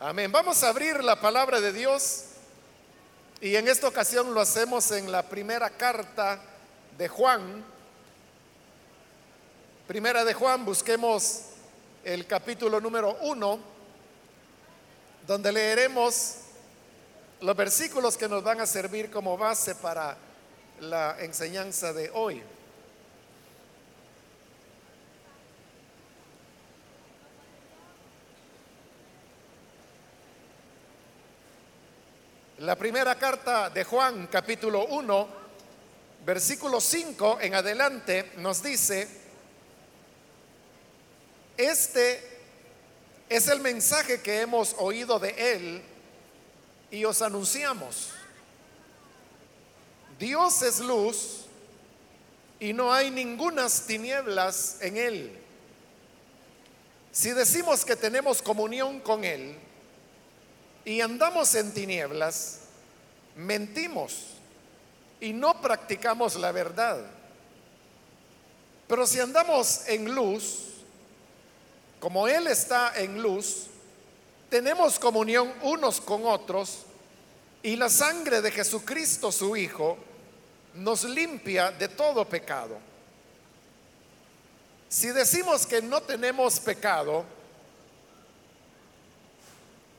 Amén. Vamos a abrir la palabra de Dios y en esta ocasión lo hacemos en la primera carta de Juan. Primera de Juan, busquemos el capítulo número uno, donde leeremos los versículos que nos van a servir como base para la enseñanza de hoy. La primera carta de Juan, capítulo 1, versículo 5 en adelante, nos dice, este es el mensaje que hemos oído de Él y os anunciamos. Dios es luz y no hay ningunas tinieblas en Él. Si decimos que tenemos comunión con Él, y andamos en tinieblas, mentimos y no practicamos la verdad. Pero si andamos en luz, como Él está en luz, tenemos comunión unos con otros y la sangre de Jesucristo su Hijo nos limpia de todo pecado. Si decimos que no tenemos pecado,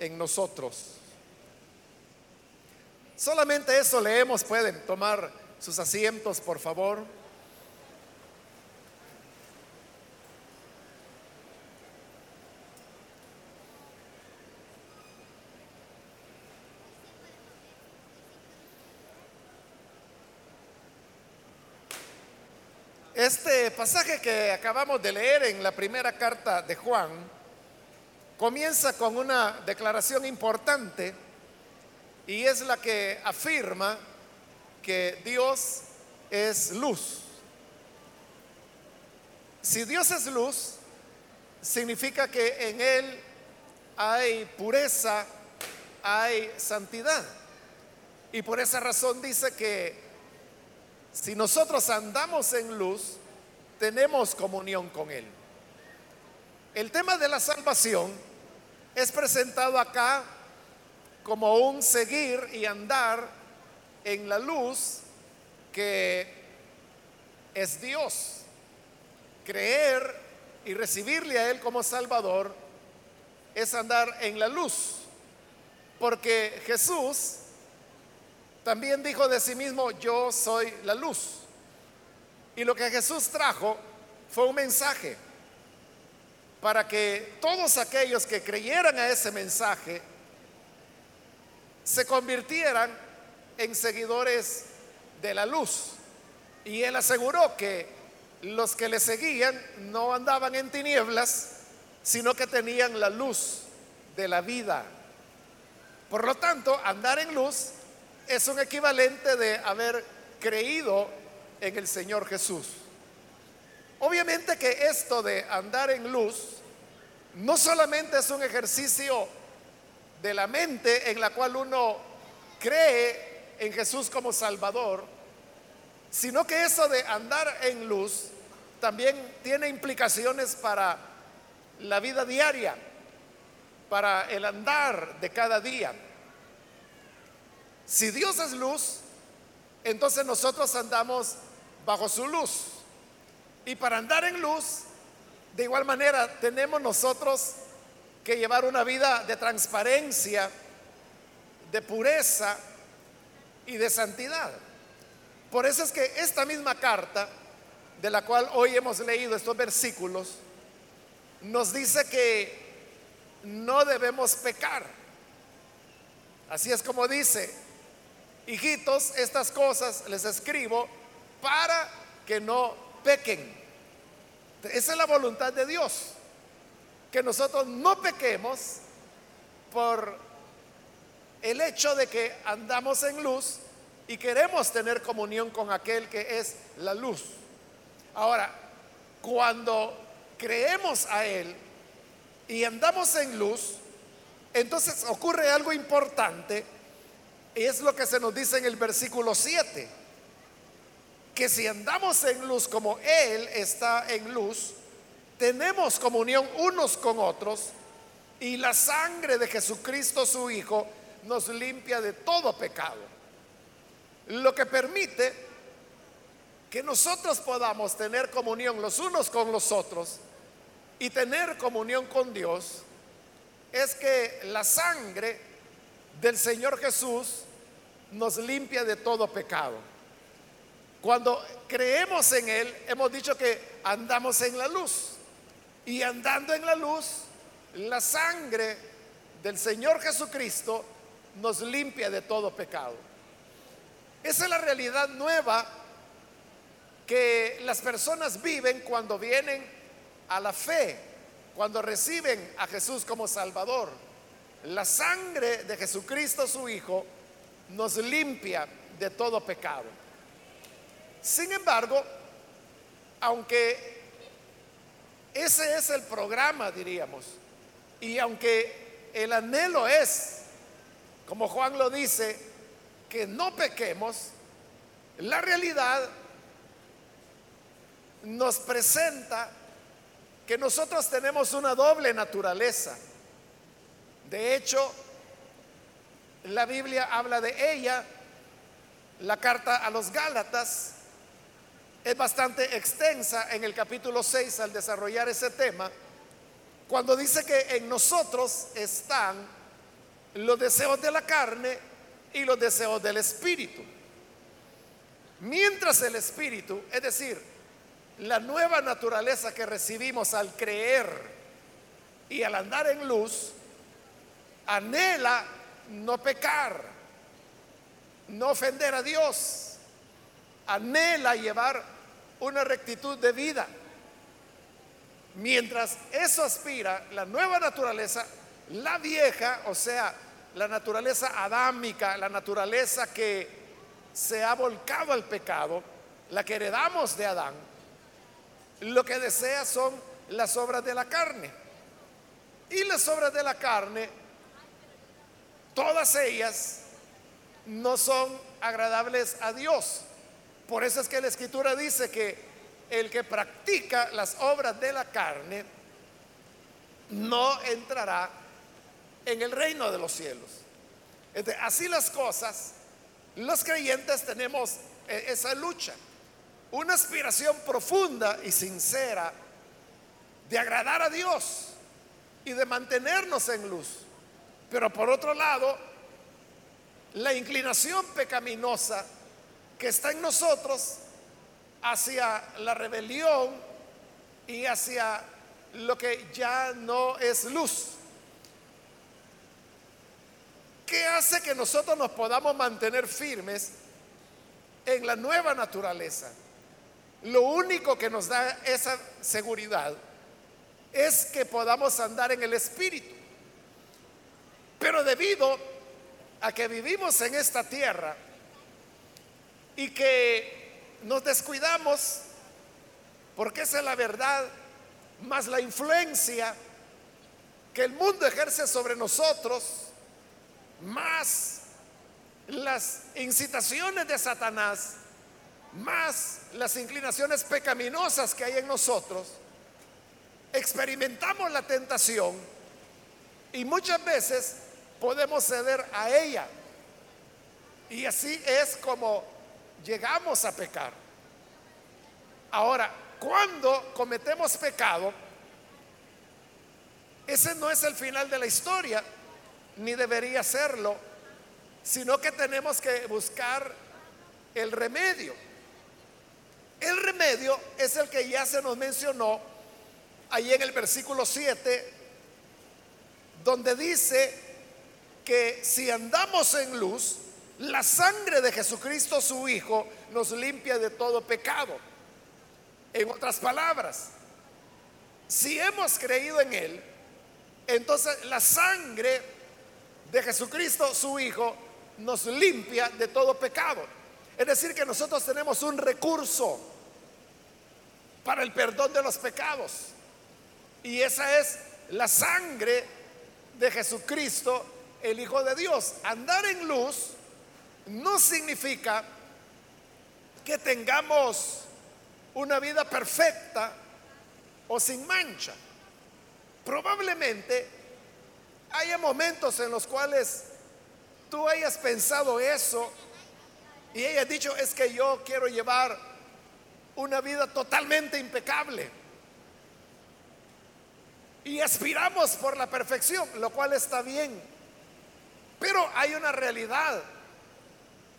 en nosotros. Solamente eso leemos. Pueden tomar sus asientos, por favor. Este pasaje que acabamos de leer en la primera carta de Juan comienza con una declaración importante y es la que afirma que Dios es luz. Si Dios es luz, significa que en Él hay pureza, hay santidad. Y por esa razón dice que si nosotros andamos en luz, tenemos comunión con Él. El tema de la salvación es presentado acá como un seguir y andar en la luz que es Dios. Creer y recibirle a Él como Salvador es andar en la luz. Porque Jesús también dijo de sí mismo, yo soy la luz. Y lo que Jesús trajo fue un mensaje para que todos aquellos que creyeran a ese mensaje se convirtieran en seguidores de la luz. Y él aseguró que los que le seguían no andaban en tinieblas, sino que tenían la luz de la vida. Por lo tanto, andar en luz es un equivalente de haber creído en el Señor Jesús. Obviamente que esto de andar en luz no solamente es un ejercicio de la mente en la cual uno cree en Jesús como Salvador, sino que eso de andar en luz también tiene implicaciones para la vida diaria, para el andar de cada día. Si Dios es luz, entonces nosotros andamos bajo su luz. Y para andar en luz, de igual manera, tenemos nosotros que llevar una vida de transparencia, de pureza y de santidad. Por eso es que esta misma carta, de la cual hoy hemos leído estos versículos, nos dice que no debemos pecar. Así es como dice, hijitos, estas cosas les escribo para que no pequen. Esa es la voluntad de Dios, que nosotros no pequemos por el hecho de que andamos en luz y queremos tener comunión con aquel que es la luz. Ahora, cuando creemos a Él y andamos en luz, entonces ocurre algo importante y es lo que se nos dice en el versículo 7, que si andamos en luz como Él está en luz, tenemos comunión unos con otros y la sangre de Jesucristo su Hijo nos limpia de todo pecado. Lo que permite que nosotros podamos tener comunión los unos con los otros y tener comunión con Dios es que la sangre del Señor Jesús nos limpia de todo pecado. Cuando creemos en Él, hemos dicho que andamos en la luz. Y andando en la luz, la sangre del Señor Jesucristo nos limpia de todo pecado. Esa es la realidad nueva que las personas viven cuando vienen a la fe, cuando reciben a Jesús como Salvador. La sangre de Jesucristo su Hijo nos limpia de todo pecado. Sin embargo, aunque ese es el programa, diríamos, y aunque el anhelo es como Juan lo dice, que no pequemos, la realidad nos presenta que nosotros tenemos una doble naturaleza. De hecho, la Biblia habla de ella, la carta a los Gálatas es bastante extensa en el capítulo 6 al desarrollar ese tema, cuando dice que en nosotros están los deseos de la carne y los deseos del espíritu. Mientras el espíritu, es decir, la nueva naturaleza que recibimos al creer y al andar en luz, anhela no pecar, no ofender a Dios, anhela llevar una rectitud de vida. Mientras eso aspira, la nueva naturaleza, la vieja, o sea, la naturaleza adámica, la naturaleza que se ha volcado al pecado, la que heredamos de Adán, lo que desea son las obras de la carne. Y las obras de la carne, todas ellas no son agradables a Dios. Por eso es que la escritura dice que el que practica las obras de la carne no entrará en el reino de los cielos. así las cosas, los creyentes tenemos eh, esa lucha, una aspiración profunda y sincera de agradar a Dios y de mantenernos en luz. Pero por otro lado, la inclinación pecaminosa que está en nosotros hacia la rebelión y hacia lo que ya no es luz. ¿Qué hace que nosotros nos podamos mantener firmes en la nueva naturaleza? Lo único que nos da esa seguridad es que podamos andar en el Espíritu. Pero debido a que vivimos en esta tierra y que nos descuidamos, porque esa es la verdad, más la influencia que el mundo ejerce sobre nosotros, más las incitaciones de Satanás, más las inclinaciones pecaminosas que hay en nosotros, experimentamos la tentación y muchas veces podemos ceder a ella. Y así es como llegamos a pecar. Ahora, cuando cometemos pecado, ese no es el final de la historia, ni debería serlo, sino que tenemos que buscar el remedio. El remedio es el que ya se nos mencionó ahí en el versículo 7, donde dice que si andamos en luz, la sangre de Jesucristo su Hijo nos limpia de todo pecado. En otras palabras, si hemos creído en Él, entonces la sangre de Jesucristo, su Hijo, nos limpia de todo pecado. Es decir, que nosotros tenemos un recurso para el perdón de los pecados. Y esa es la sangre de Jesucristo, el Hijo de Dios. Andar en luz no significa que tengamos una vida perfecta o sin mancha. Probablemente haya momentos en los cuales tú hayas pensado eso y hayas dicho, es que yo quiero llevar una vida totalmente impecable. Y aspiramos por la perfección, lo cual está bien. Pero hay una realidad.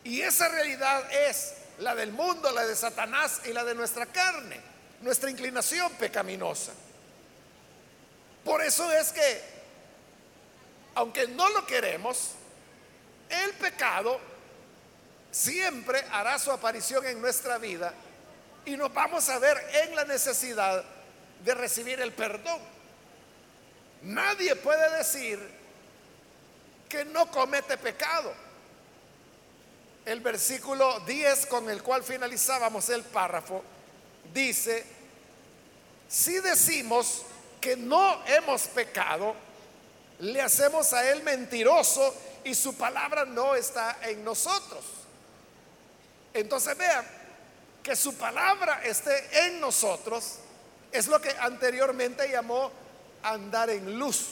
Y esa realidad es la del mundo, la de Satanás y la de nuestra carne, nuestra inclinación pecaminosa. Por eso es que, aunque no lo queremos, el pecado siempre hará su aparición en nuestra vida y nos vamos a ver en la necesidad de recibir el perdón. Nadie puede decir que no comete pecado. El versículo 10 con el cual finalizábamos el párrafo dice, si decimos que no hemos pecado, le hacemos a él mentiroso y su palabra no está en nosotros. Entonces vean, que su palabra esté en nosotros es lo que anteriormente llamó andar en luz.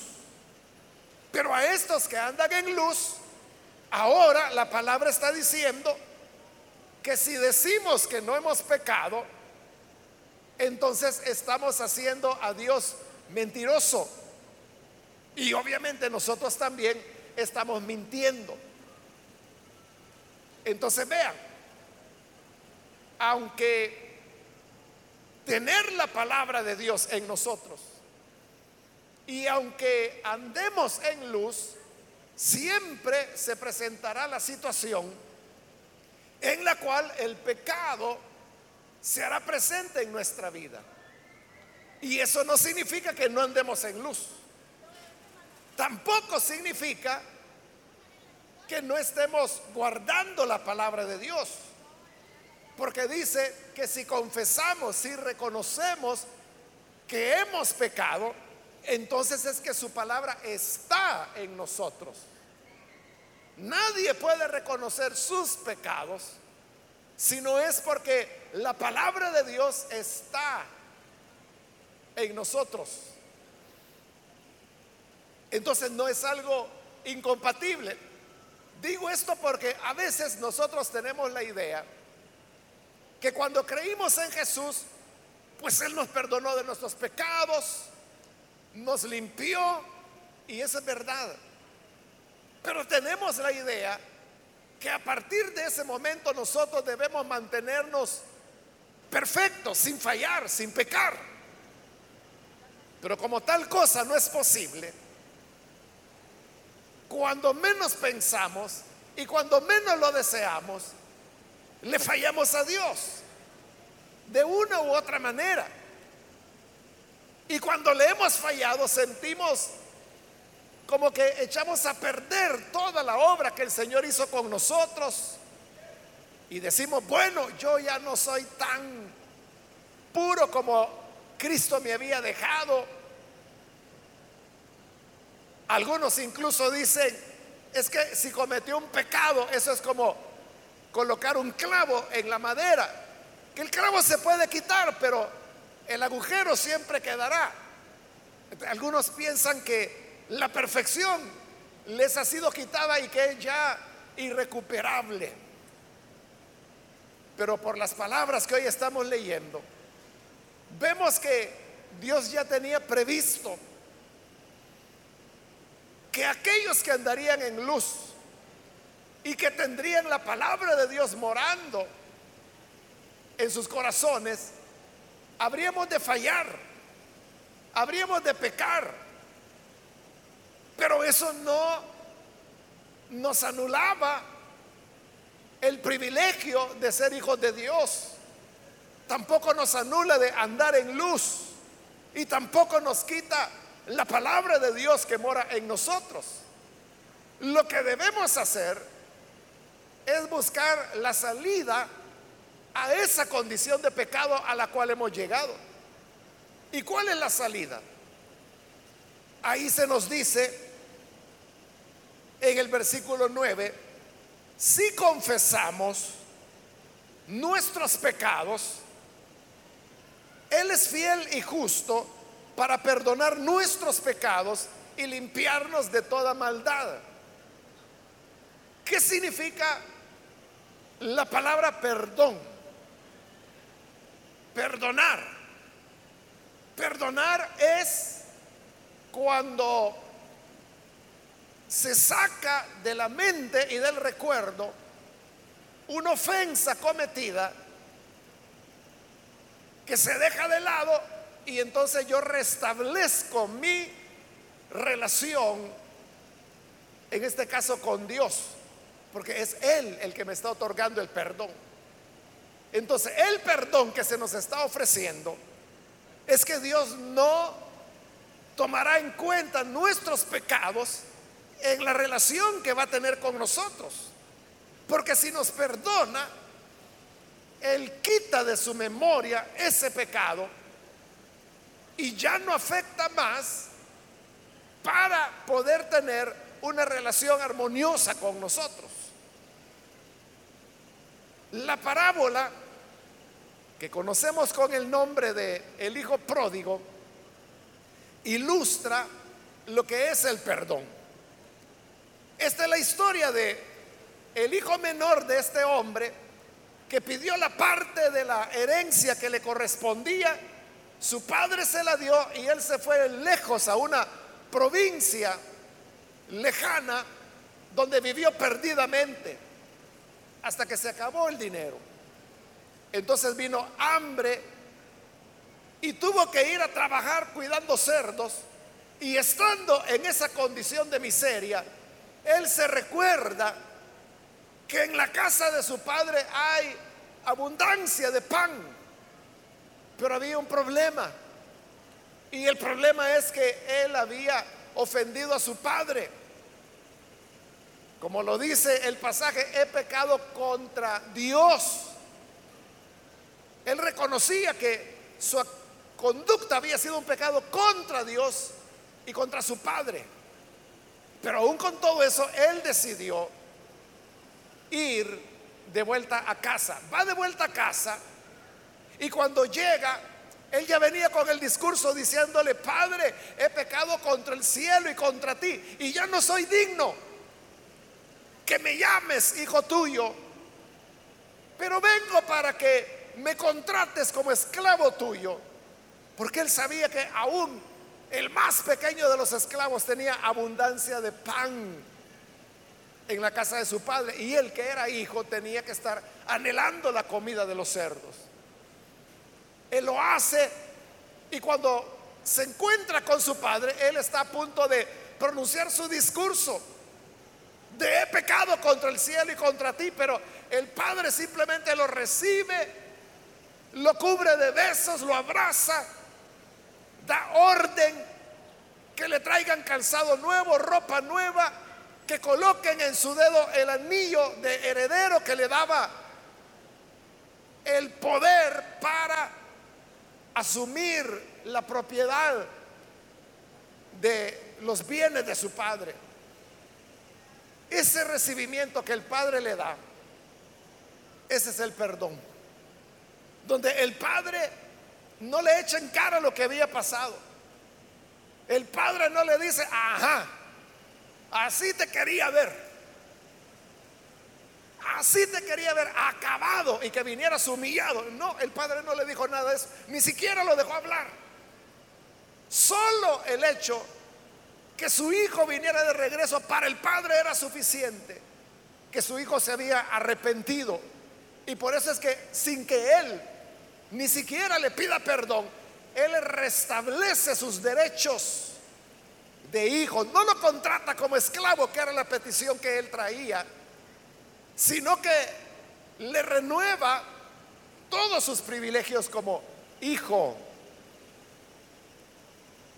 Pero a estos que andan en luz, ahora la palabra está diciendo que si decimos que no hemos pecado, entonces estamos haciendo a Dios mentiroso. Y obviamente nosotros también estamos mintiendo. Entonces vean, aunque tener la palabra de Dios en nosotros y aunque andemos en luz, siempre se presentará la situación en la cual el pecado se hará presente en nuestra vida. Y eso no significa que no andemos en luz. Tampoco significa que no estemos guardando la palabra de Dios. Porque dice que si confesamos, si reconocemos que hemos pecado, entonces es que su palabra está en nosotros. Nadie puede reconocer sus pecados si no es porque la palabra de Dios está en nosotros. Entonces no es algo incompatible. Digo esto porque a veces nosotros tenemos la idea que cuando creímos en Jesús, pues Él nos perdonó de nuestros pecados, nos limpió, y eso es verdad. Pero tenemos la idea que a partir de ese momento nosotros debemos mantenernos perfectos, sin fallar, sin pecar. Pero como tal cosa no es posible, cuando menos pensamos y cuando menos lo deseamos, le fallamos a Dios de una u otra manera. Y cuando le hemos fallado sentimos como que echamos a perder toda la obra que el Señor hizo con nosotros. Y decimos, bueno, yo ya no soy tan puro como Cristo me había dejado. Algunos incluso dicen, es que si cometió un pecado, eso es como colocar un clavo en la madera, que el clavo se puede quitar, pero el agujero siempre quedará. Algunos piensan que la perfección les ha sido quitada y que es ya irrecuperable. Pero por las palabras que hoy estamos leyendo, vemos que Dios ya tenía previsto que aquellos que andarían en luz y que tendrían la palabra de Dios morando en sus corazones, habríamos de fallar, habríamos de pecar. Pero eso no nos anulaba el privilegio de ser hijos de Dios. Tampoco nos anula de andar en luz y tampoco nos quita la palabra de Dios que mora en nosotros. lo que debemos hacer es buscar la salida a esa condición de pecado a la cual hemos llegado. ¿Y cuál es la salida? Ahí se nos dice en el versículo 9, si confesamos nuestros pecados, Él es fiel y justo para perdonar nuestros pecados y limpiarnos de toda maldad. ¿Qué significa la palabra perdón? Perdonar. Perdonar es cuando se saca de la mente y del recuerdo una ofensa cometida que se deja de lado y entonces yo restablezco mi relación, en este caso con Dios, porque es Él el que me está otorgando el perdón. Entonces, el perdón que se nos está ofreciendo es que Dios no tomará en cuenta nuestros pecados en la relación que va a tener con nosotros. Porque si nos perdona, Él quita de su memoria ese pecado y ya no afecta más para poder tener una relación armoniosa con nosotros. La parábola que conocemos con el nombre de el hijo pródigo ilustra lo que es el perdón. Esta es la historia de el hijo menor de este hombre que pidió la parte de la herencia que le correspondía su padre se la dio y él se fue lejos a una provincia lejana donde vivió perdidamente hasta que se acabó el dinero. Entonces vino hambre y tuvo que ir a trabajar cuidando cerdos y estando en esa condición de miseria, él se recuerda que en la casa de su padre hay abundancia de pan pero había un problema. Y el problema es que él había ofendido a su padre. Como lo dice el pasaje, he pecado contra Dios. Él reconocía que su conducta había sido un pecado contra Dios y contra su padre. Pero aún con todo eso, él decidió ir de vuelta a casa. Va de vuelta a casa y cuando llega, él ya venía con el discurso diciéndole, Padre, he pecado contra el cielo y contra ti, y ya no soy digno que me llames hijo tuyo, pero vengo para que me contrates como esclavo tuyo, porque él sabía que aún el más pequeño de los esclavos tenía abundancia de pan en la casa de su padre, y él que era hijo tenía que estar anhelando la comida de los cerdos. Él lo hace y cuando se encuentra con su padre, él está a punto de pronunciar su discurso de he pecado contra el cielo y contra ti, pero el padre simplemente lo recibe, lo cubre de besos, lo abraza, da orden que le traigan calzado nuevo, ropa nueva, que coloquen en su dedo el anillo de heredero que le daba el poder para asumir la propiedad de los bienes de su padre. Ese recibimiento que el padre le da, ese es el perdón. Donde el padre no le echa en cara lo que había pasado. El padre no le dice, ajá, así te quería ver. Así te quería ver acabado y que vinieras humillado. No, el padre no le dijo nada de eso, ni siquiera lo dejó hablar. Solo el hecho que su hijo viniera de regreso para el padre era suficiente, que su hijo se había arrepentido. Y por eso es que sin que él ni siquiera le pida perdón, él restablece sus derechos de hijo. No lo contrata como esclavo, que era la petición que él traía sino que le renueva todos sus privilegios como hijo.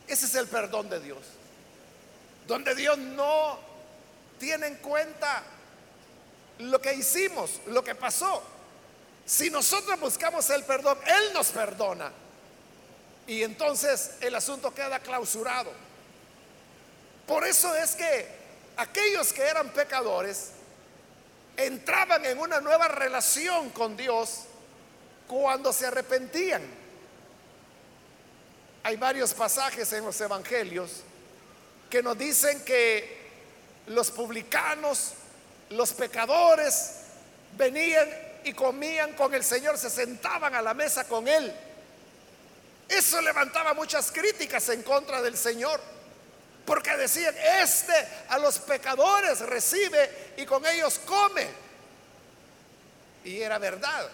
Ese es el perdón de Dios. Donde Dios no tiene en cuenta lo que hicimos, lo que pasó. Si nosotros buscamos el perdón, Él nos perdona. Y entonces el asunto queda clausurado. Por eso es que aquellos que eran pecadores entraban en una nueva relación con Dios cuando se arrepentían. Hay varios pasajes en los evangelios que nos dicen que los publicanos, los pecadores, venían y comían con el Señor, se sentaban a la mesa con Él. Eso levantaba muchas críticas en contra del Señor, porque decían, este a los pecadores recibe y con ellos come. Y era verdad.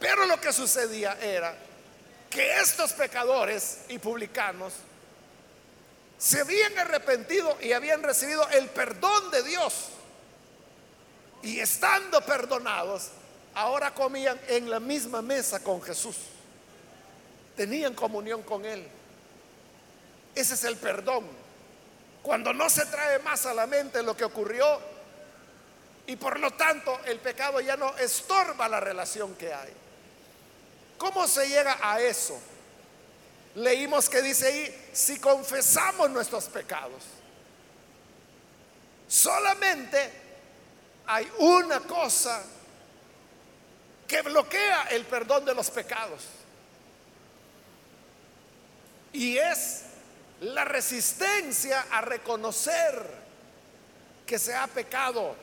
Pero lo que sucedía era que estos pecadores y publicanos se habían arrepentido y habían recibido el perdón de Dios. Y estando perdonados, ahora comían en la misma mesa con Jesús. Tenían comunión con Él. Ese es el perdón. Cuando no se trae más a la mente lo que ocurrió y por lo tanto el pecado ya no estorba la relación que hay. ¿Cómo se llega a eso? Leímos que dice ahí, si confesamos nuestros pecados, solamente hay una cosa que bloquea el perdón de los pecados. Y es la resistencia a reconocer que se ha pecado.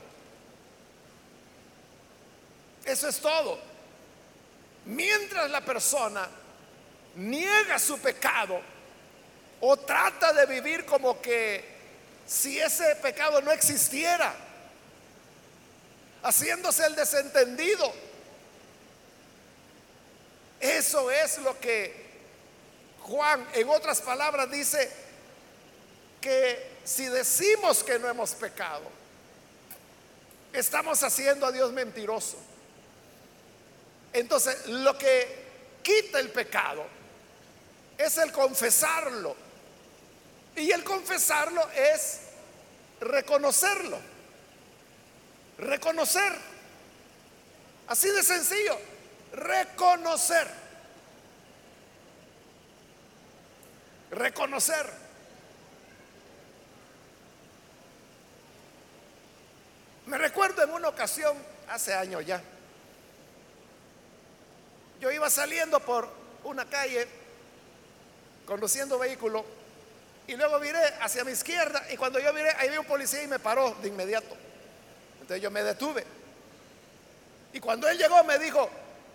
Eso es todo. Mientras la persona niega su pecado o trata de vivir como que si ese pecado no existiera, haciéndose el desentendido, eso es lo que Juan en otras palabras dice que si decimos que no hemos pecado, estamos haciendo a Dios mentiroso. Entonces, lo que quita el pecado es el confesarlo. Y el confesarlo es reconocerlo. Reconocer. Así de sencillo. Reconocer. Reconocer. Me recuerdo en una ocasión, hace años ya, yo iba saliendo por una calle conduciendo vehículo y luego viré hacia mi izquierda y cuando yo viré ahí vi un policía y me paró de inmediato. Entonces yo me detuve. Y cuando él llegó me dijo,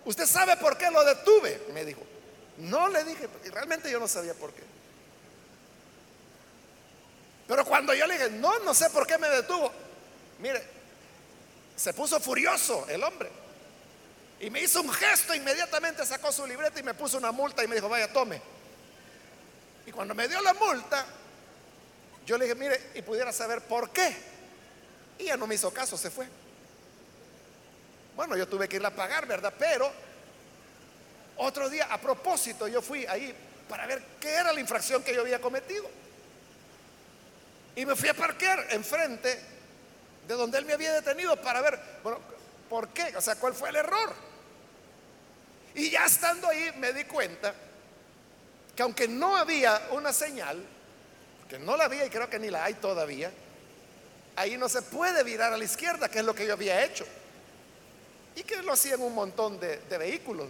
¿usted sabe por qué lo detuve? Me dijo. No le dije, realmente yo no sabía por qué. Pero cuando yo le dije, no, no sé por qué me detuvo. Mire, se puso furioso el hombre. Y me hizo un gesto, inmediatamente sacó su libreta y me puso una multa y me dijo, vaya, tome. Y cuando me dio la multa, yo le dije, mire, y pudiera saber por qué. Y ya no me hizo caso, se fue. Bueno, yo tuve que ir a pagar, ¿verdad? Pero otro día, a propósito, yo fui ahí para ver qué era la infracción que yo había cometido. Y me fui a parquear enfrente de donde él me había detenido para ver, bueno, ¿por qué? O sea, ¿cuál fue el error? Y ya estando ahí me di cuenta que aunque no había una señal, que no la había y creo que ni la hay todavía, ahí no se puede virar a la izquierda, que es lo que yo había hecho. Y que lo hacían un montón de, vehículos.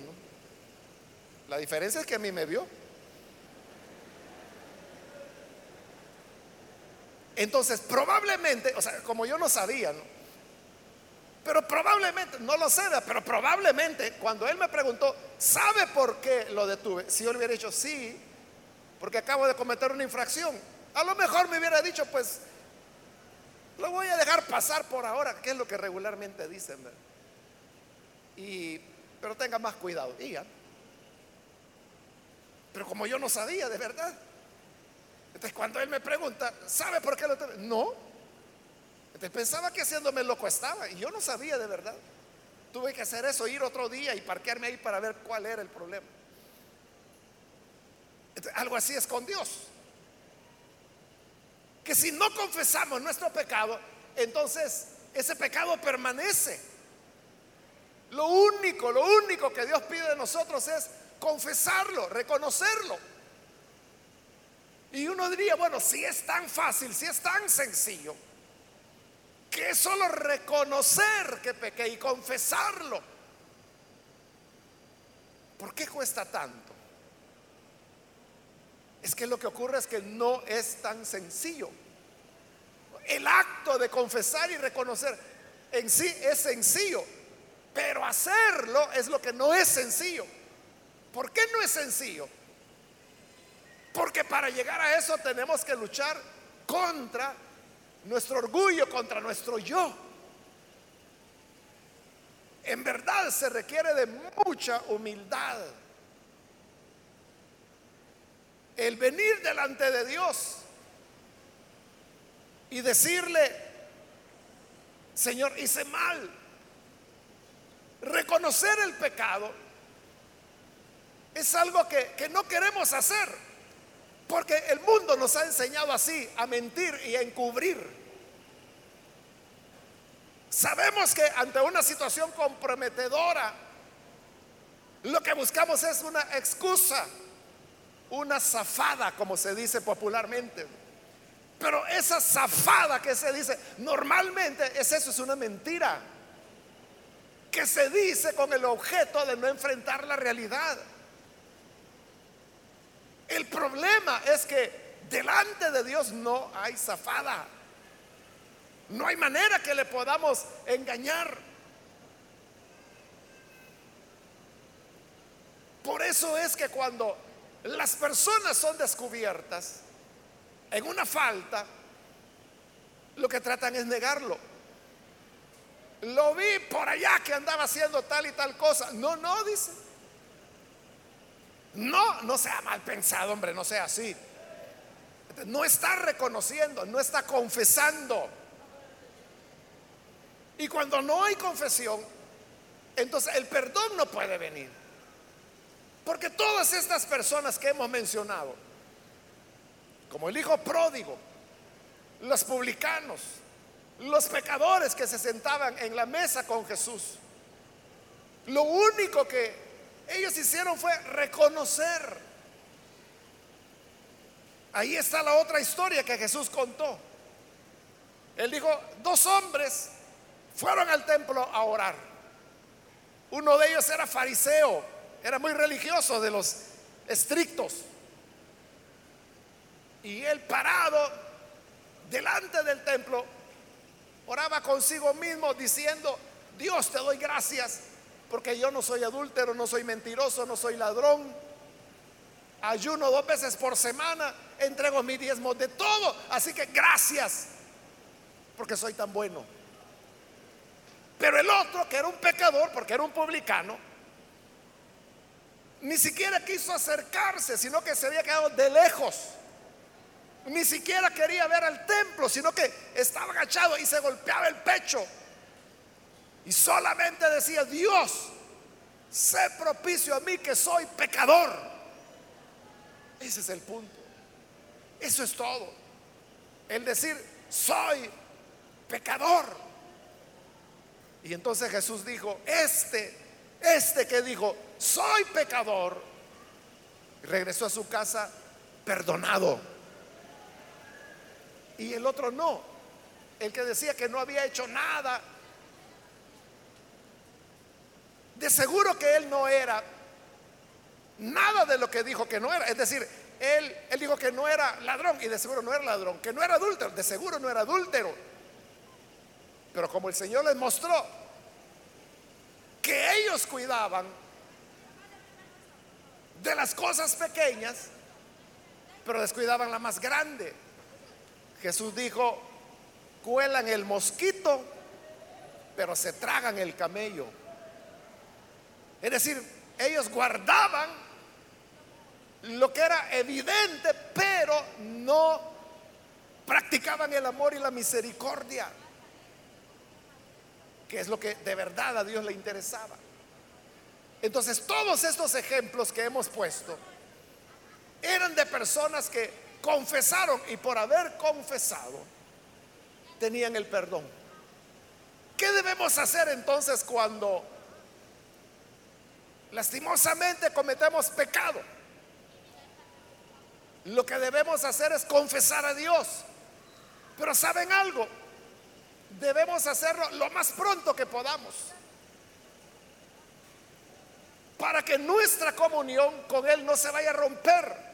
La diferencia es que a mí me vio. Entonces, probablemente, o sea, como yo no sabía, ¿no? Pero probablemente, no lo sé, pero probablemente cuando él me preguntó, ¿sabe por qué lo detuve? Si yo le hubiera dicho sí, porque acabo de cometer una infracción, a lo mejor me hubiera dicho, pues, lo voy a dejar pasar por ahora, que es lo que regularmente dicen. Y, pero tenga más cuidado, diga. Pero como yo no sabía, de verdad. Entonces cuando él me pregunta, ¿sabe por qué lo detuve? No, pensaba que haciéndome loco estaba y yo no sabía de verdad. Tuve que hacer eso, ir otro día y parquearme ahí para ver cuál era el problema. algo así es con Dios. Que si no confesamos nuestro pecado, entonces ese pecado permanece. Lo único, lo único que Dios pide de nosotros es confesarlo, reconocerlo. Y uno diría, bueno, si es tan fácil, si es tan sencillo, que es solo reconocer que pequé y confesarlo. ¿Por qué cuesta tanto? Es que lo que ocurre es que no es tan sencillo. El acto de confesar y reconocer en sí es sencillo, pero hacerlo es lo que no es sencillo. ¿Por qué no es sencillo? Porque para llegar a eso tenemos que luchar contra nuestro orgullo, contra nuestro yo. En verdad se requiere de mucha humildad. El venir delante de Dios y decirle, Señor, hice mal. Reconocer el pecado es algo que, que no queremos hacer. Porque el mundo nos ha enseñado así, a mentir y a encubrir. Sabemos que ante una situación comprometedora, lo que buscamos es una excusa, una zafada, como se dice popularmente. Pero esa zafada que se dice normalmente es eso, es una mentira que se dice con el objeto de no enfrentar la realidad. El problema es que delante de Dios no hay zafada. No hay manera que le podamos engañar. Por eso es que cuando las personas son descubiertas en una falta, lo que tratan es negarlo. Lo vi por allá que andaba haciendo tal y tal cosa. No, no, dice. No, no sea mal pensado, hombre, no sea así. No está reconociendo, no está confesando. Y cuando no hay confesión, entonces el perdón no puede venir. Porque todas estas personas que hemos mencionado, como el hijo pródigo, los publicanos, los pecadores que se sentaban en la mesa con Jesús, lo único que ellos hicieron fue reconocer. Ahí está la otra historia que Jesús contó. Él dijo, dos hombres fueron al templo a orar. Uno de ellos era fariseo, era muy religioso de los estrictos. Y él parado delante del templo, oraba consigo mismo diciendo, Dios te doy gracias porque yo no soy adúltero, no soy mentiroso, no soy ladrón. Ayuno dos veces por semana, entrego mi diezmo de todo. Así que gracias, porque soy tan bueno. Pero el otro, que era un pecador, porque era un publicano, ni siquiera quiso acercarse, sino que se había quedado de lejos. Ni siquiera quería ver al templo, sino que estaba agachado y se golpeaba el pecho y solamente decía, Dios, sé propicio a mí que soy pecador. Ese es el punto. Eso es todo. El decir, soy pecador. Y entonces Jesús dijo, este, este que dijo, soy pecador, regresó a su casa perdonado. Y el otro no. El que decía que no había hecho nada, de seguro que él no era nada de lo que dijo que no era. Es decir, él, él dijo que no era ladrón y de seguro no era ladrón, que no era adúltero, de seguro no era adúltero. Pero como el Señor les mostró que ellos cuidaban de las cosas pequeñas, pero descuidaban la más grande. Jesús dijo, cuelan el mosquito, pero se tragan el camello. Es decir, ellos guardaban lo que era evidente, pero no practicaban el amor y la misericordia, que es lo que de verdad a Dios le interesaba. Entonces, todos estos ejemplos que hemos puesto eran de personas que confesaron y por haber confesado, tenían el perdón. ¿Qué debemos hacer entonces cuando lastimosamente cometemos pecado? Lo que debemos hacer es confesar a Dios. Pero ¿saben algo? Debemos hacerlo lo más pronto que podamos. Para que nuestra comunión con Él no se vaya a romper.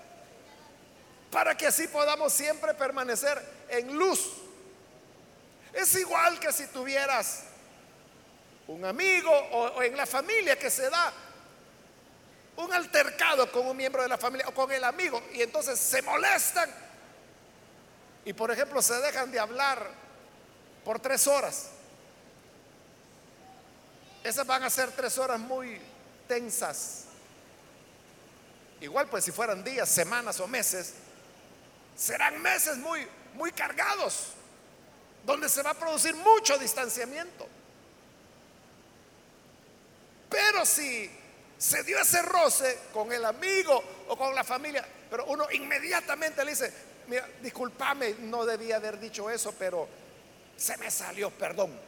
Para que así podamos siempre permanecer en luz. Es igual que si tuvieras un amigo o, en la familia que se da un altercado con un miembro de la familia o con el amigo y entonces se molestan y por ejemplo se dejan de hablar por tres horas. Esas van a ser tres horas muy tensas. Igual pues si fueran días, semanas o meses, serán meses muy, muy cargados donde se va a producir mucho distanciamiento. Pero si se dio ese roce con el amigo o con la familia, pero uno inmediatamente le dice, mira, discúlpame, no debía haber dicho eso, pero se me salió, perdón.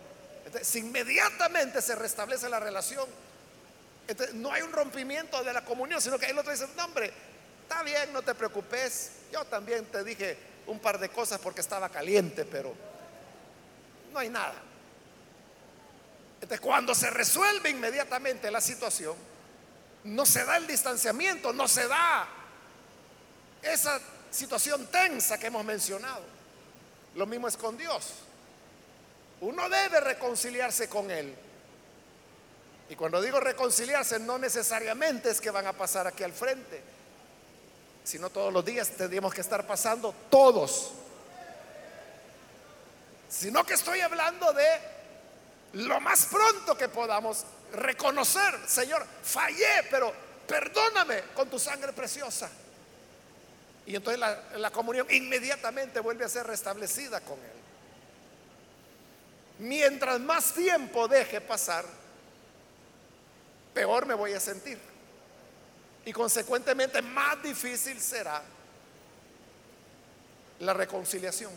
Entonces, inmediatamente se restablece la relación, no hay un rompimiento de la comunión, sino que el otro dice, no hombre, está bien, no te preocupes, yo también te dije un par de cosas porque estaba caliente, pero no hay nada. Entonces, cuando se resuelve inmediatamente la situación, no se da el distanciamiento, no se da esa situación tensa que hemos mencionado. Lo mismo es con Dios. Uno debe reconciliarse con Él. Y cuando digo reconciliarse, no necesariamente es que van a pasar aquí al frente, sino todos los días tendríamos que estar pasando todos sino que estoy hablando de lo más pronto que podamos reconocer, Señor, fallé, pero perdóname con tu sangre preciosa. Y entonces la, comunión inmediatamente vuelve a ser restablecida con Él. Mientras más tiempo deje pasar, peor me voy a sentir. Y consecuentemente más difícil será la reconciliación.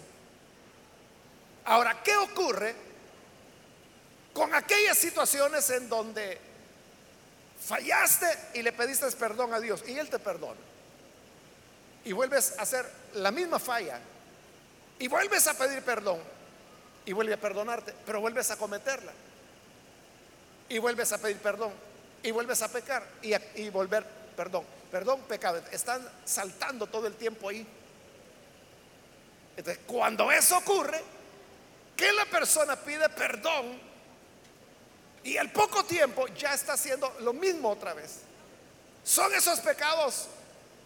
Ahora, ¿qué ocurre con aquellas situaciones en donde fallaste y le pediste perdón a Dios y Él te perdona? Y vuelves a hacer la misma falla y vuelves a pedir perdón y vuelve a perdonarte, pero vuelves a cometerla y vuelves a pedir perdón y vuelves a pecar y, y volver, perdón, perdón, pecado. Están saltando todo el tiempo ahí. Entonces, cuando eso ocurre, que la persona pide perdón y al poco tiempo ya está haciendo lo mismo otra vez. Son esos pecados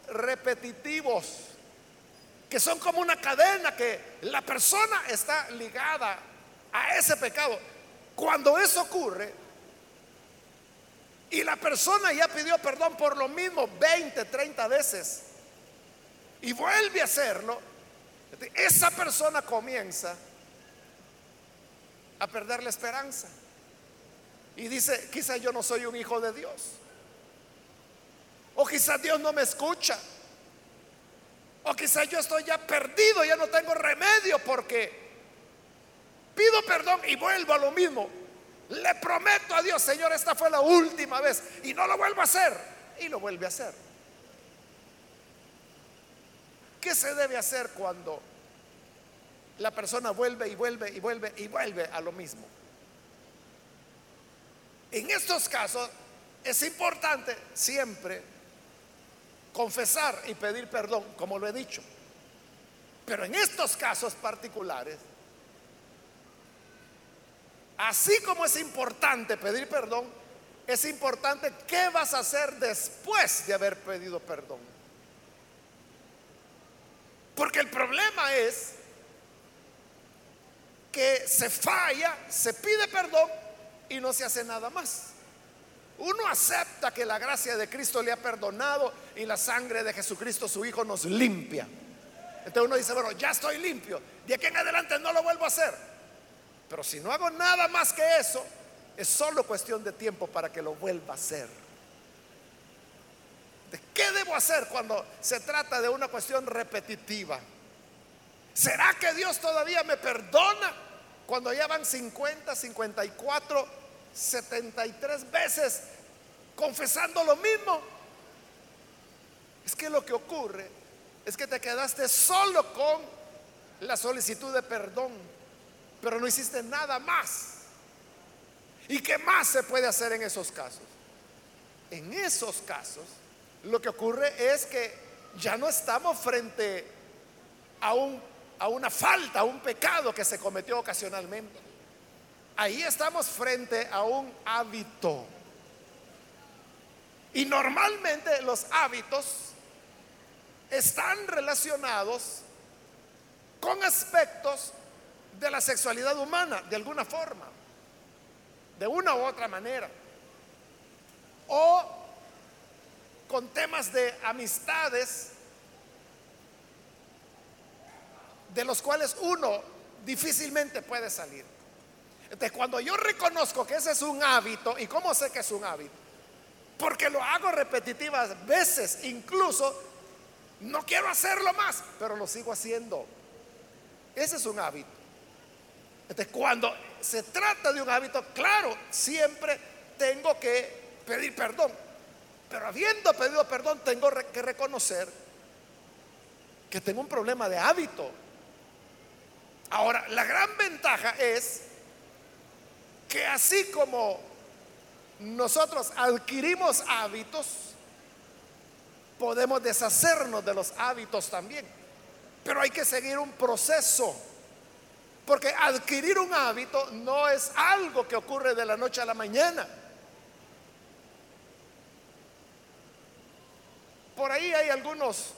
repetitivos que son como una cadena que la persona está ligada a ese pecado. Cuando eso ocurre y la persona ya pidió perdón por lo mismo 20, 30 veces y vuelve a hacerlo, esa persona comienza a perder la esperanza. Y dice, quizá yo no soy un hijo de Dios. O quizá Dios no me escucha. O quizá yo estoy ya perdido, ya no tengo remedio porque pido perdón y vuelvo a lo mismo. Le prometo a Dios, Señor, esta fue la última vez y no lo vuelvo a hacer. Y lo vuelve a hacer. ¿Qué se debe hacer cuando la persona vuelve y vuelve y vuelve y vuelve a lo mismo. En estos casos es importante siempre confesar y pedir perdón, como lo he dicho. Pero en estos casos particulares, así como es importante pedir perdón, es importante qué vas a hacer después de haber pedido perdón. Porque el problema es que se falla, se pide perdón y no se hace nada más. Uno acepta que la gracia de Cristo le ha perdonado y la sangre de Jesucristo, su Hijo, nos limpia. Entonces uno dice, bueno, ya estoy limpio, de aquí en adelante no lo vuelvo a hacer. Pero si no hago nada más que eso, es solo cuestión de tiempo para que lo vuelva a hacer. ¿De qué debo hacer cuando se trata de una cuestión repetitiva? ¿Será que Dios todavía me perdona cuando ya van 50, 54, 73 veces confesando lo mismo? Es que lo que ocurre es que te quedaste solo con la solicitud de perdón, pero no hiciste nada más. ¿Y qué más se puede hacer en esos casos? En esos casos, lo que ocurre es que ya no estamos frente a, un, a una falta, a un pecado que se cometió ocasionalmente. Ahí estamos frente a un hábito. Y normalmente los hábitos están relacionados con aspectos de la sexualidad humana, de alguna forma de una u otra manera. O con temas de amistades de los cuales uno difícilmente puede salir. Entonces, cuando yo reconozco que ese es un hábito, ¿y cómo sé que es un hábito? Porque lo hago repetitivas veces, incluso no quiero hacerlo más, pero lo sigo haciendo. Ese es un hábito. Cuando se trata de un hábito, claro, siempre tengo que pedir perdón. Pero habiendo pedido perdón, tengo que reconocer que tengo un problema de hábito. Ahora, la gran ventaja es que así como nosotros adquirimos hábitos, podemos deshacernos de los hábitos también. Pero hay que seguir un proceso. Porque adquirir un hábito no es algo que ocurre de la noche a la mañana. Por ahí hay algunos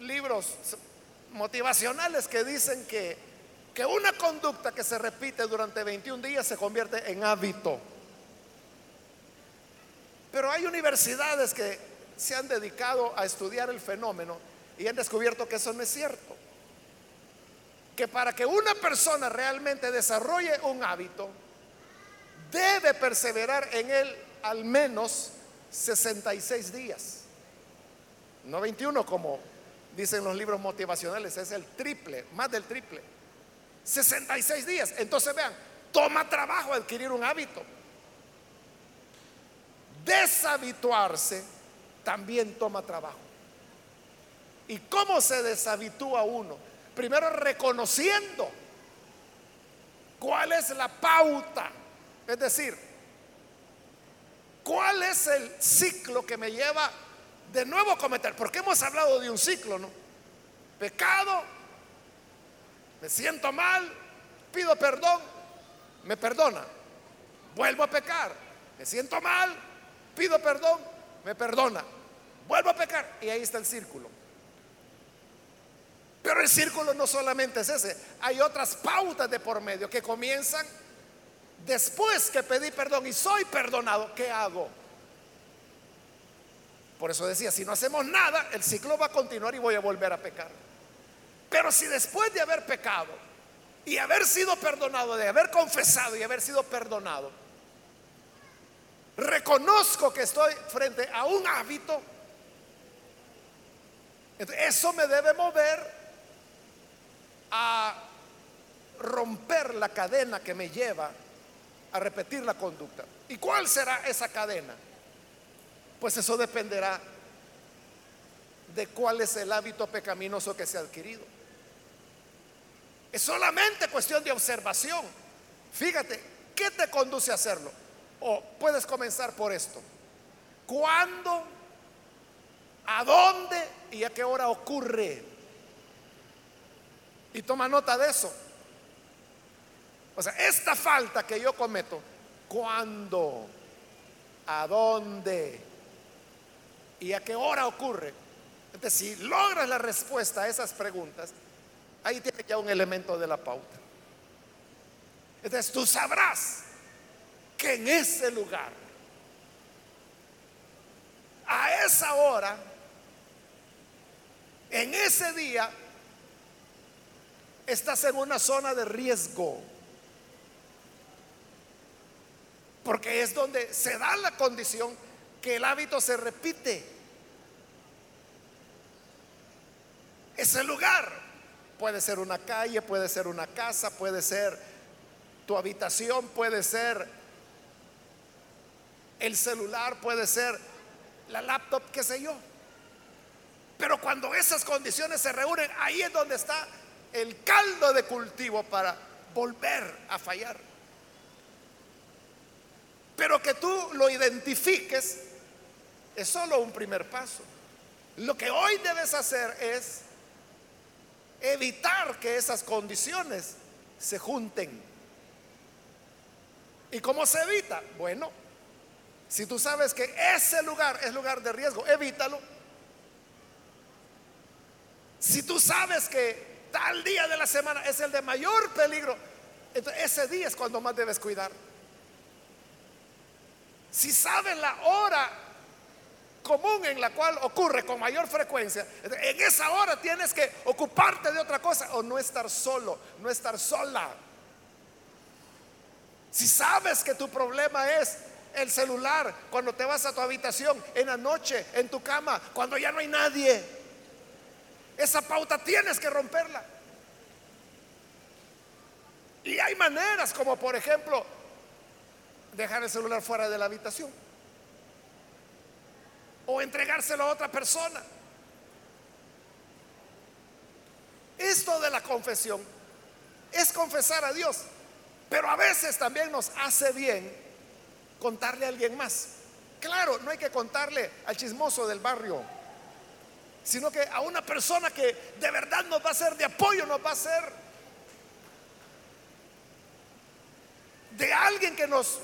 libros motivacionales que dicen que, que una conducta que se repite durante 21 días se convierte en hábito. Pero hay universidades que se han dedicado a estudiar el fenómeno y han descubierto que eso no es cierto que para que una persona realmente desarrolle un hábito, debe perseverar en él al menos 66 días. No 21 como dicen los libros motivacionales, es el triple, más del triple. 66 días. Entonces vean, toma trabajo adquirir un hábito. Deshabituarse también toma trabajo. ¿Y cómo se deshabitúa uno? Primero reconociendo cuál es la pauta, es decir, cuál es el ciclo que me lleva de nuevo a cometer, porque hemos hablado de un ciclo, ¿no? Pecado, me siento mal, pido perdón, me perdona, vuelvo a pecar, me siento mal, pido perdón, me perdona, vuelvo a pecar y ahí está el círculo. Pero el círculo no solamente es ese, hay otras pautas de por medio que comienzan después que pedí perdón y soy perdonado, ¿qué hago? Por eso decía, si no hacemos nada, el ciclo va a continuar y voy a volver a pecar. Pero si después de haber pecado y haber sido perdonado, de haber confesado y haber sido perdonado, reconozco que estoy frente a un hábito, eso me debe mover a romper la cadena que me lleva a repetir la conducta. ¿Y cuál será esa cadena? Pues eso dependerá de cuál es el hábito pecaminoso que se ha adquirido. Es solamente cuestión de observación. Fíjate, ¿qué te conduce a hacerlo? O puedes comenzar por esto. ¿Cuándo? ¿A dónde? ¿Y a qué hora ocurre? Y toma nota de eso. O sea, esta falta que yo cometo, ¿cuándo? ¿A dónde? ¿Y a qué hora ocurre? Entonces, si logras la respuesta a esas preguntas, ahí tiene ya un elemento de la pauta. Entonces, tú sabrás que en ese lugar, a esa hora, en ese día, estás en una zona de riesgo. Porque es donde se da la condición que el hábito se repite. Ese lugar Puede ser una calle, puede ser una casa, puede ser tu habitación, puede ser el celular, puede ser la laptop, qué sé yo. Pero cuando esas condiciones se reúnen, ahí es donde está el caldo de cultivo para volver a fallar. Pero que tú lo identifiques es solo un primer paso. Lo que hoy debes hacer es evitar que esas condiciones se junten. ¿Y cómo se evita? Bueno, si tú sabes que ese lugar es lugar de riesgo, evítalo. Si tú sabes que tal día de la semana es el de mayor peligro, entonces ese día es cuando más debes cuidar. Si sabes la hora común en la cual ocurre con mayor frecuencia, en esa hora tienes que ocuparte de otra cosa o no estar solo, no estar sola. Si sabes que tu problema es el celular cuando te vas a tu habitación, en la noche, en tu cama, cuando ya no hay nadie, esa pauta tienes que romperla. Y hay maneras como por ejemplo dejar el celular fuera de la habitación o entregárselo a otra persona. Esto de la confesión es confesar a Dios, pero a veces también nos hace bien contarle a alguien más. Claro, no hay que contarle al chismoso del barrio, sino que a una persona que de verdad nos va a ser de apoyo, nos va a ser de alguien que nos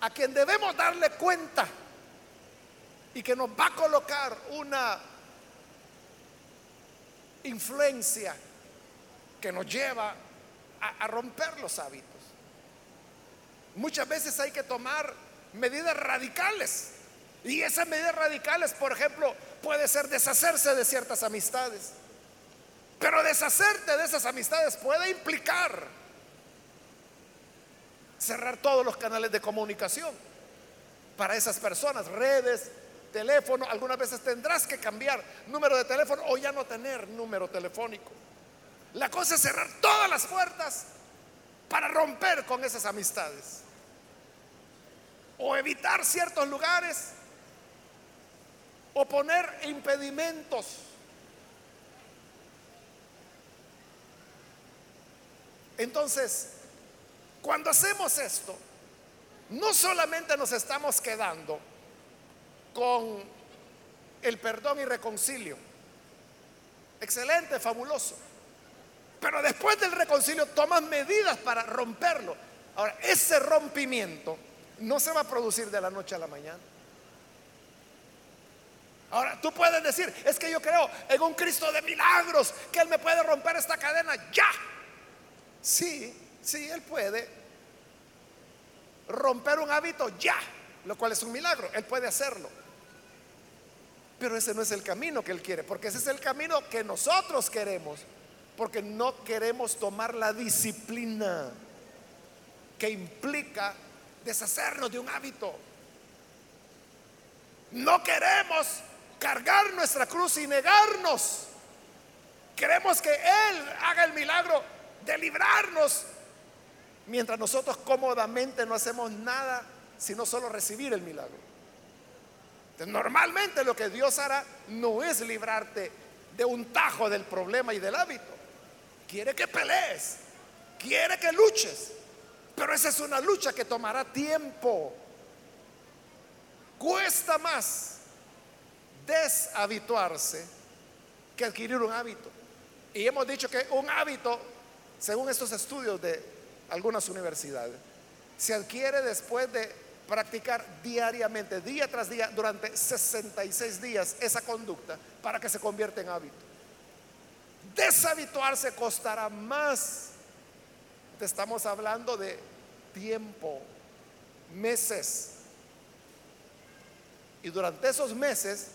a quien debemos darle cuenta y que nos va a colocar una influencia que nos lleva a, romper los hábitos. Muchas veces hay que tomar medidas radicales. Y esas medidas radicales, por ejemplo, puede ser deshacerse de ciertas amistades. Pero deshacerte de esas amistades puede implicar cerrar todos los canales de comunicación para esas personas, redes, teléfono, algunas veces tendrás que cambiar número de teléfono o ya no tener número telefónico. La cosa es cerrar todas las puertas para romper con esas amistades. O evitar ciertos lugares. O poner impedimentos. Entonces, cuando hacemos esto, no solamente nos estamos quedando con el perdón y reconcilio. Excelente, fabuloso. Pero después del reconcilio toman medidas para romperlo. Ahora, ese rompimiento no se va a producir de la noche a la mañana. Ahora, tú puedes decir, es que yo creo en un Cristo de milagros, que Él me puede romper esta cadena ya. Sí, sí, Él puede romper un hábito ya, lo cual es un milagro. Él puede hacerlo. Pero ese no es el camino que Él quiere, porque ese es el camino que nosotros queremos, porque no queremos tomar la disciplina que implica deshacernos de un hábito. No queremos cargar nuestra cruz y negarnos. Queremos que Él haga el milagro de librarnos, mientras nosotros cómodamente no hacemos nada, sino solo recibir el milagro. Normalmente lo que Dios hará no es librarte de un tajo del problema y del hábito. Quiere que pelees, quiere que luches, pero esa es una lucha que tomará tiempo. Cuesta más deshabituarse que adquirir un hábito. Y hemos dicho que un hábito, según estos estudios de algunas universidades, se adquiere después de practicar diariamente, día tras día, durante 66 días esa conducta para que se convierta en hábito. Deshabituarse costará más. Estamos hablando de tiempo, meses. Y durante esos meses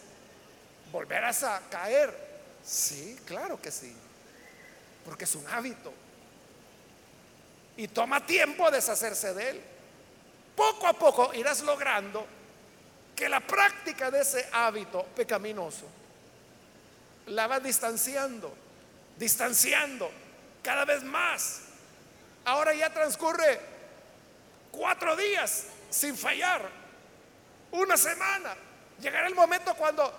volverás a caer. Sí, claro que sí. Porque es un hábito. Y toma tiempo deshacerse de él poco a poco irás logrando que la práctica de ese hábito pecaminoso la va distanciando distanciando cada vez más. Ahora ya transcurre cuatro días sin fallar, una semana. Llegará el momento cuando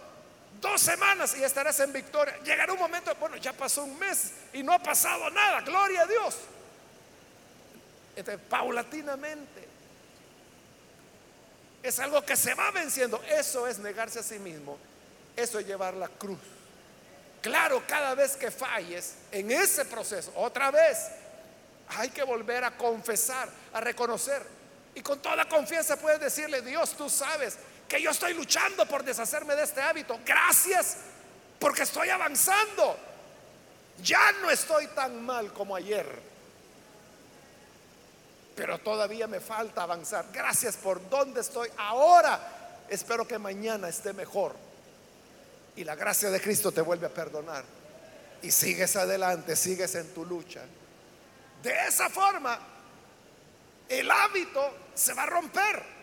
dos semanas y estarás en victoria. Llegará un momento, bueno, ya pasó un mes y no ha pasado nada, gloria a Dios. Entonces, paulatinamente, es algo que se va venciendo. Eso es negarse a sí mismo. Eso es llevar la cruz. Claro, cada vez que falles en ese proceso, otra vez, hay que volver a confesar, a reconocer. Y con toda confianza puedes decirle, Dios, tú sabes que yo estoy luchando por deshacerme de este hábito. Gracias, porque estoy avanzando. Ya no estoy tan mal como ayer pero todavía me falta avanzar. Gracias por donde estoy ahora. Espero que mañana esté mejor. Y la gracia de Cristo te vuelve a perdonar. Y sigues adelante, sigues en tu lucha. De esa forma, el hábito se va a romper.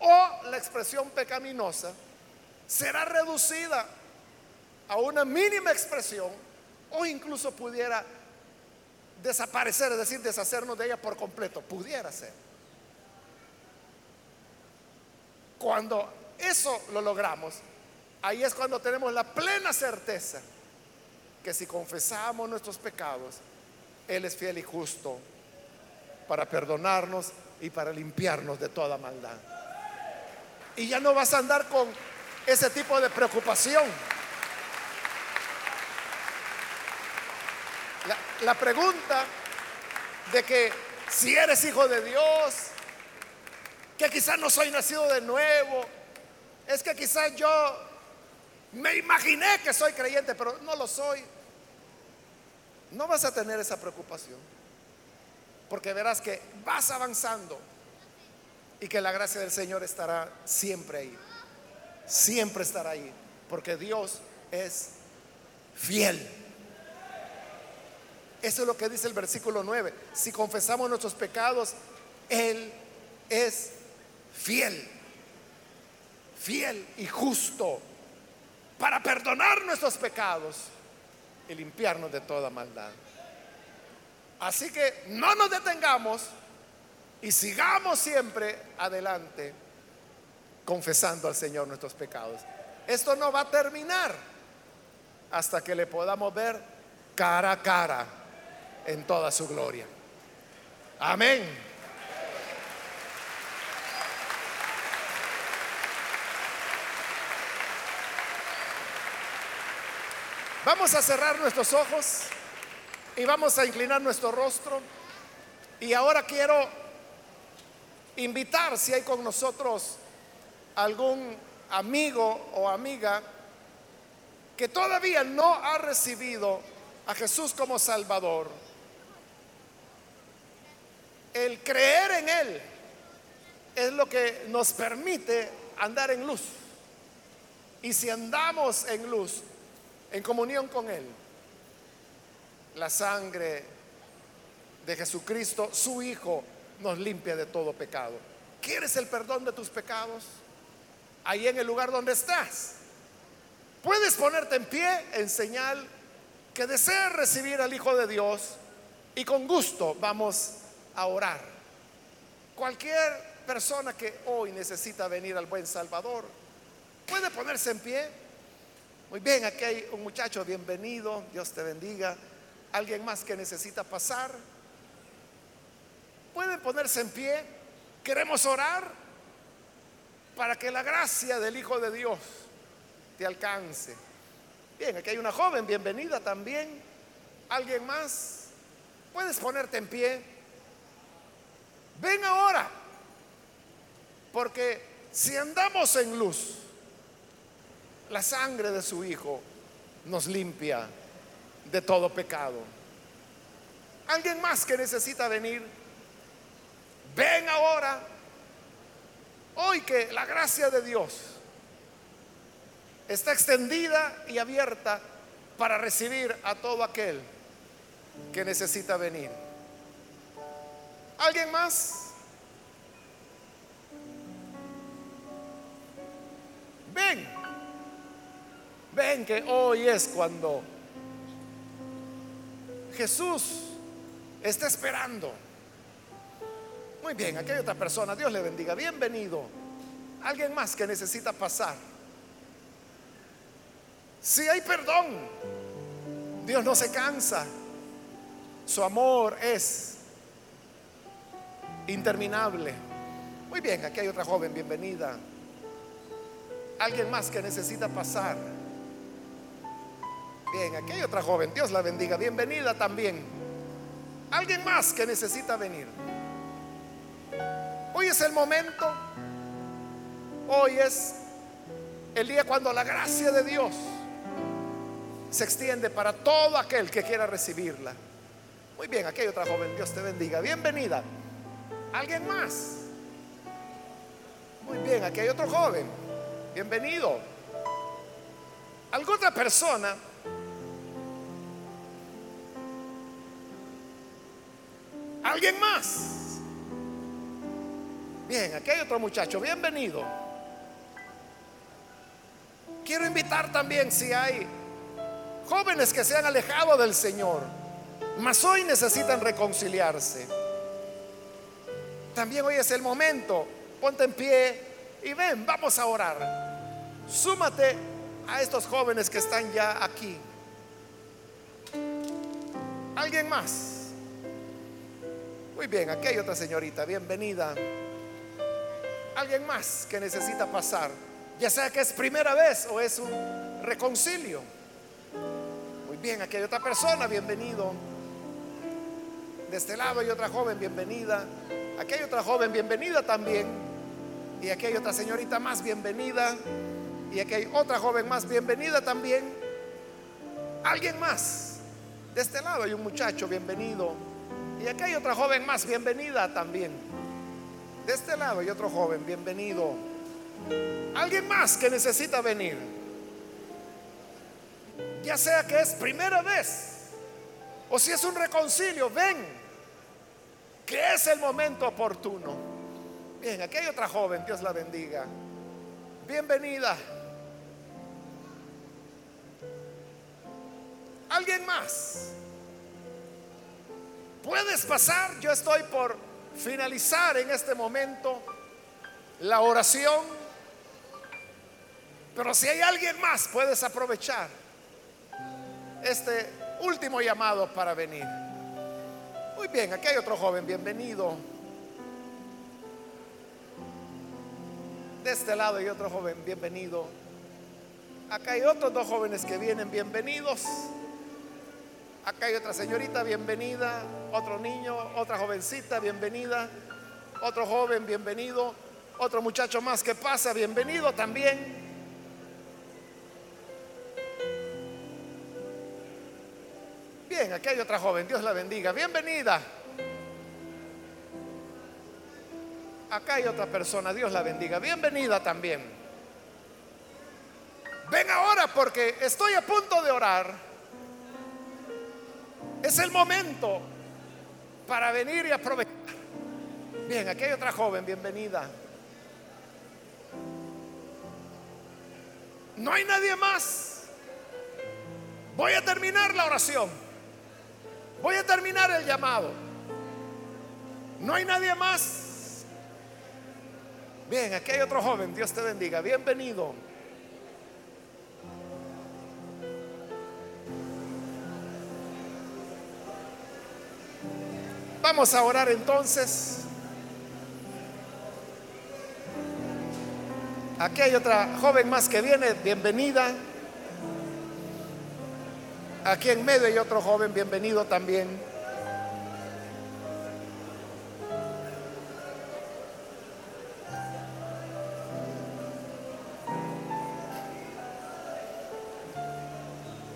O la expresión pecaminosa será reducida a una mínima expresión o incluso pudiera desaparecer, es decir, deshacernos de ella por completo. Pudiera ser. Cuando eso lo logramos, ahí es cuando tenemos la plena certeza que si confesamos nuestros pecados, Él es fiel y justo para perdonarnos y para limpiarnos de toda maldad. Y ya no vas a andar con ese tipo de preocupación la, pregunta de que si eres hijo de Dios, que quizás no soy nacido de nuevo, es que quizás yo me imaginé que soy creyente, pero no lo soy. No vas a tener esa preocupación, porque verás que vas avanzando y que la gracia del Señor estará siempre ahí, siempre estará ahí, porque Dios es fiel. Eso es lo que dice el versículo 9. Si confesamos nuestros pecados, Él es fiel, fiel y justo para perdonar nuestros pecados y limpiarnos de toda maldad. Así que no nos detengamos y sigamos siempre adelante confesando al Señor nuestros pecados. Esto no va a terminar hasta que le podamos ver cara a cara en toda su gloria. Amén. Vamos a cerrar nuestros ojos y vamos a inclinar nuestro rostro. Y ahora quiero invitar si hay con nosotros algún amigo o amiga que todavía no ha recibido a Jesús como Salvador el creer en Él es lo que nos permite andar en luz. Y si andamos en luz, en comunión con Él, la sangre de Jesucristo, su Hijo, nos limpia de todo pecado. ¿Quieres el perdón de tus pecados? Ahí en el lugar donde estás. Puedes ponerte en pie en señal que deseas recibir al Hijo de Dios y con gusto vamos a orar. Cualquier persona que hoy necesita venir al buen Salvador puede ponerse en pie. Muy bien, aquí hay un muchacho, bienvenido, Dios te bendiga. Alguien más que necesita pasar. Pueden ponerse en pie. Queremos orar para que la gracia del Hijo de Dios te alcance. Bien, aquí hay una joven, bienvenida también. ¿Alguien más? Puedes ponerte en pie. Ven ahora, porque si andamos en luz, la sangre de su Hijo nos limpia de todo pecado. Alguien más que necesita venir, ven ahora. Hoy que la gracia de Dios está extendida y abierta para recibir a todo aquel que necesita venir. ¿Alguien más? Ven. Ven que hoy es cuando Jesús está esperando. Muy bien, aquí hay otra persona. Dios le bendiga. Bienvenido. Alguien más que necesita pasar. Si hay perdón, Dios no se cansa. Su amor es interminable. Muy bien, aquí hay otra joven, bienvenida. Alguien más que necesita pasar. Bien, aquí hay otra joven, Dios la bendiga, bienvenida también. Alguien más que necesita venir. Hoy es el momento, hoy es el día cuando la gracia de Dios se extiende para todo aquel que quiera recibirla. Muy bien, aquí hay otra joven, Dios te bendiga, bienvenida. ¿Alguien más? Muy bien, aquí hay otro joven. Bienvenido. ¿Alguna otra persona? ¿Alguien más? Bien, aquí hay otro muchacho. Bienvenido. Quiero invitar también si hay jóvenes que se han alejado del Señor, mas hoy necesitan reconciliarse. También hoy es el momento ponte en pie y ven, vamos a orar. Súmate a estos jóvenes que están ya aquí. ¿Alguien más? Muy bien, aquí hay otra señorita, bienvenida. ¿Alguien más que necesita pasar? Ya sea que es primera vez o es un reconcilio. Muy bien, aquí hay otra persona, bienvenido. De este lado hay otra joven, bienvenida. Aquí hay otra joven, bienvenida también. Y aquí hay otra señorita más bienvenida. Y aquí hay otra joven más bienvenida también. Alguien más. De este lado hay un muchacho bienvenido. Y aquí hay otra joven más bienvenida también. De este lado hay otro joven bienvenido. Alguien más que necesita venir. Ya sea que es primera vez o si es un reconcilio, ven, que es el momento oportuno. Bien, aquí hay otra joven, Dios la bendiga. Bienvenida. ¿Alguien más? ¿Puedes pasar? Yo estoy por finalizar en este momento la oración. Pero si hay alguien más, puedes aprovechar este último llamado para venir. Muy bien, aquí hay otro joven, bienvenido. De este lado hay otro joven, bienvenido. Acá hay otros dos jóvenes que vienen, bienvenidos. Acá hay otra señorita, bienvenida. Otro niño, otra jovencita, bienvenida. Otro joven, bienvenido. Otro muchacho más que pasa, bienvenido también. Bien, aquí hay otra joven, Dios la bendiga. Bienvenida. Acá hay otra persona, Dios la bendiga. Bienvenida también. Ven ahora porque estoy a punto de orar. Es el momento para venir y aprovechar. Bien, aquí hay otra joven, bienvenida. No hay nadie más. Voy a terminar la oración. Voy a terminar el llamado. No hay nadie más. Bien, aquí hay otro joven, Dios te bendiga, bienvenido. Vamos a orar entonces. Aquí hay otra joven más que viene, bienvenida. Aquí en medio hay otro joven, bienvenido también.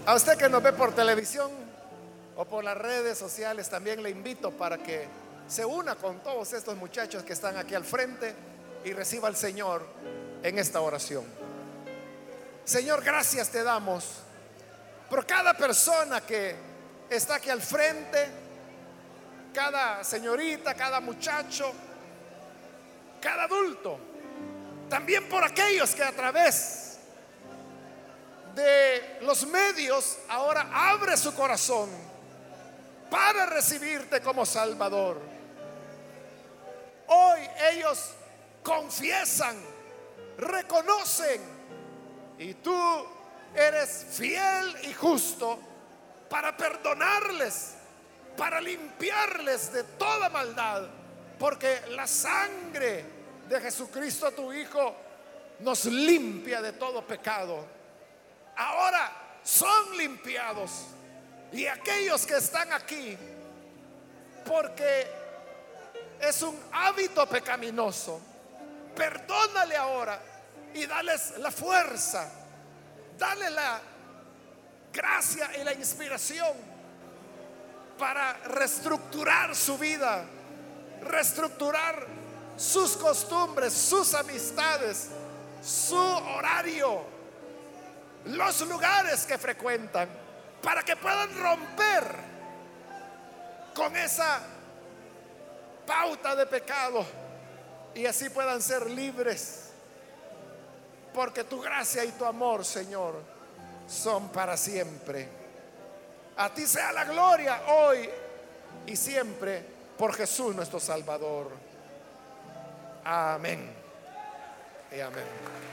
A usted que nos ve por televisión o por las redes sociales, también le invito para que se una con todos estos muchachos que están aquí al frente y reciba al Señor en esta oración. Señor, gracias te damos por cada persona que está aquí al frente, cada señorita, cada muchacho, cada adulto, también por aquellos que a través de los medios ahora abre su corazón para recibirte como Salvador. Hoy ellos confiesan, reconocen y tú eres fiel y justo para perdonarles, para limpiarles de toda maldad, porque la sangre de Jesucristo tu Hijo nos limpia de todo pecado. Ahora son limpiados. Y aquellos que están aquí, porque es un hábito pecaminoso, perdónale ahora y dales la fuerza, dale la gracia y la inspiración para reestructurar su vida, reestructurar sus costumbres, sus amistades, su horario, los lugares que frecuentan, para que puedan romper con esa pauta de pecado y así puedan ser libres. Porque tu gracia y tu amor, Señor, son para siempre. A ti sea la gloria hoy y siempre por Jesús nuestro Salvador. Amén. Y amén.